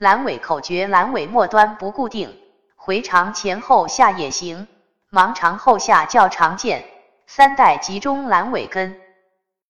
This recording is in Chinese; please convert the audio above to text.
阑尾口诀阑尾末端不固定。回肠前后下也行盲肠后下较常见。三代集中阑尾根。